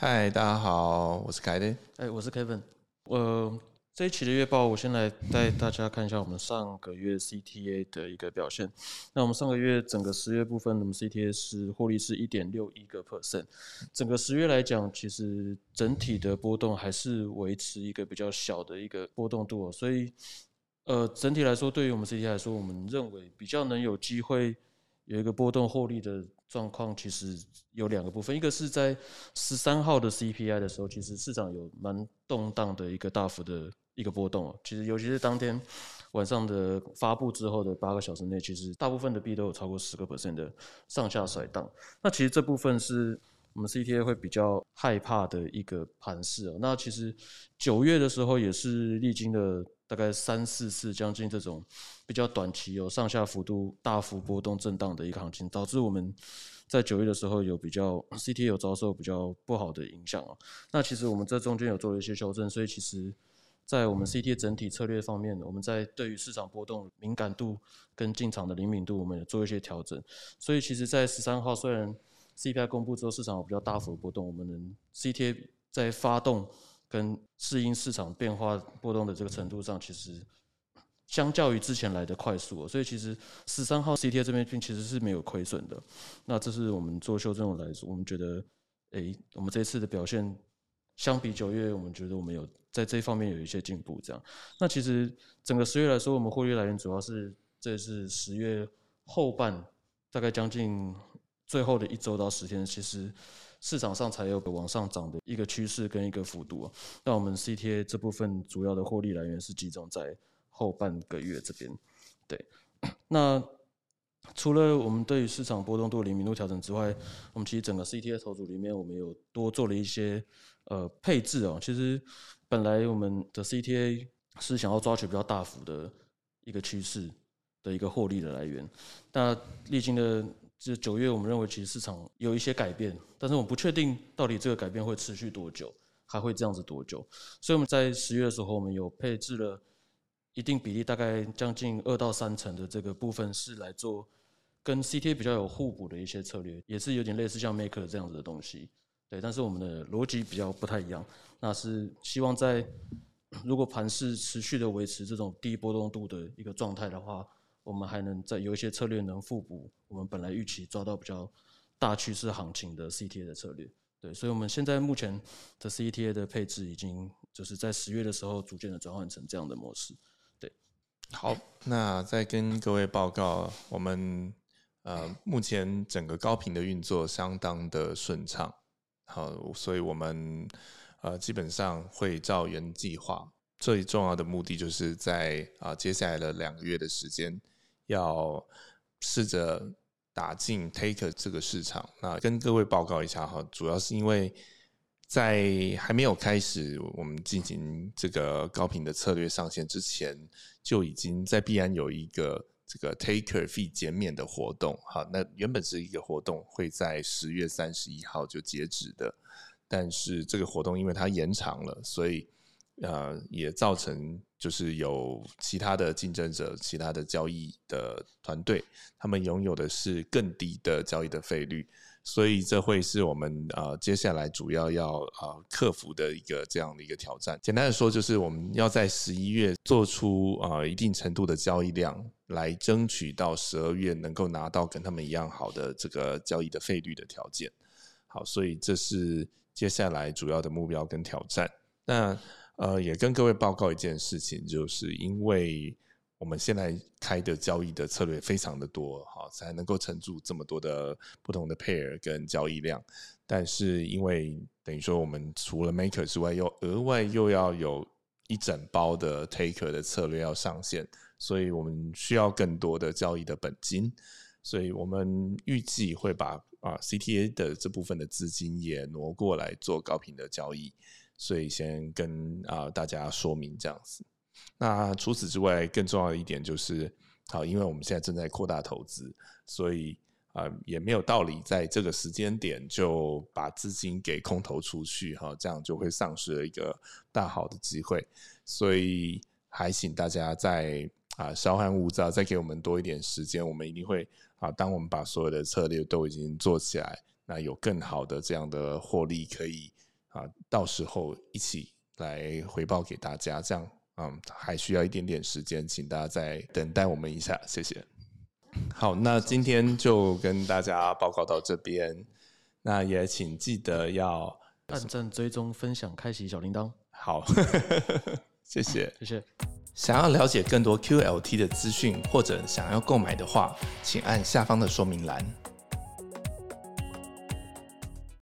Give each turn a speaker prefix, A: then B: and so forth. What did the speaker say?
A: 嗨，大家好，我是凯德。
B: 哎，我是 Kevin。呃，这一期的月报，我先来带大家看一下我们上个月 CTA 的一个表现。那我们上个月整个十月部分，我们 CTA 是获利是一点六一个 percent。整个十月来讲，其实整体的波动还是维持一个比较小的一个波动度。所以，呃，整体来说，对于我们 CTA 来说，我们认为比较能有机会有一个波动获利的。状况其实有两个部分，一个是在十三号的 CPI 的时候，其实市场有蛮动荡的一个大幅的一个波动其实尤其是当天晚上的发布之后的八个小时内，其实大部分的币都有超过十个 percent 的上下甩荡。那其实这部分是我们 CTA 会比较害怕的一个盘势啊。那其实九月的时候也是历经了。大概三四次将近这种比较短期有上下幅度大幅波动震荡的一个行情，导致我们在九月的时候有比较 CTA 有遭受比较不好的影响啊。那其实我们这中间有做了一些修正，所以其实，在我们 CTA 整体策略方面，我们在对于市场波动敏感度跟进场的灵敏度，我们也做一些调整。所以其实，在十三号虽然 CPI 公布之后市场有比较大幅的波动，我们能 CTA 在发动。跟适应市场变化波动的这个程度上，其实相较于之前来的快速，所以其实十三号 CTA 这边并其实是没有亏损的。那这是我们做修正来说，我们觉得，哎，我们这次的表现相比九月，我们觉得我们有在这方面有一些进步。这样，那其实整个十月来说，我们获利来源主要是这是十月后半，大概将近最后的一周到十天，其实。市场上才有个往上涨的一个趋势跟一个幅度啊。那我们 CTA 这部分主要的获利来源是集中在后半个月这边。对，那除了我们对于市场波动度灵敏度调整之外，我们其实整个 CTA 投组里面，我们有多做了一些呃配置哦。其实本来我们的 CTA 是想要抓取比较大幅的一个趋势的一个获利的来源，那历经的。这九月，我们认为其实市场有一些改变，但是我们不确定到底这个改变会持续多久，还会这样子多久。所以我们在十月的时候，我们有配置了一定比例，大概将近二到三成的这个部分是来做跟 CTA 比较有互补的一些策略，也是有点类似像 Maker 这样子的东西。对，但是我们的逻辑比较不太一样，那是希望在 如果盘势持续的维持这种低波动度的一个状态的话。我们还能在有一些策略能互补，我们本来预期抓到比较大趋势行情的 CTA 的策略，对，所以我们现在目前的 CTA 的配置已经就是在十月的时候逐渐的转换成这样的模式，对。
A: 好，那再跟各位报告，我们呃目前整个高频的运作相当的顺畅，好，所以我们呃基本上会照原计划，最重要的目的就是在啊接下来的两个月的时间。要试着打进 Take 这个市场。那跟各位报告一下哈，主要是因为在还没有开始我们进行这个高频的策略上线之前，就已经在必然有一个这个 Taker fee 减免的活动。好，那原本是一个活动会在十月三十一号就截止的，但是这个活动因为它延长了，所以。呃，也造成就是有其他的竞争者、其他的交易的团队，他们拥有的是更低的交易的费率，所以这会是我们呃接下来主要要呃克服的一个这样的一个挑战。简单的说，就是我们要在十一月做出啊一定程度的交易量，来争取到十二月能够拿到跟他们一样好的这个交易的费率的条件。好，所以这是接下来主要的目标跟挑战。那呃，也跟各位报告一件事情，就是因为我们现在开的交易的策略非常的多，哈，才能够撑住这么多的不同的 pair 跟交易量。但是因为等于说我们除了 maker 之外，又额外又要有一整包的 taker 的策略要上线，所以我们需要更多的交易的本金。所以我们预计会把啊 CTA 的这部分的资金也挪过来做高频的交易。所以先跟啊大家说明这样子。那除此之外，更重要的一点就是，好，因为我们现在正在扩大投资，所以啊也没有道理在这个时间点就把资金给空投出去哈，这样就会丧失了一个大好的机会。所以还请大家在啊稍安勿躁，再给我们多一点时间，我们一定会啊，当我们把所有的策略都已经做起来，那有更好的这样的获利可以。啊，到时候一起来回报给大家。这样，嗯，还需要一点点时间，请大家再等待我们一下，谢谢。好，那今天就跟大家报告到这边。那也请记得要
B: 按赞、追踪、分享、开启小铃铛。
A: 好，谢谢，
B: 谢谢。
A: 想要了解更多 QLT 的资讯，或者想要购买的话，请按下方的说明栏。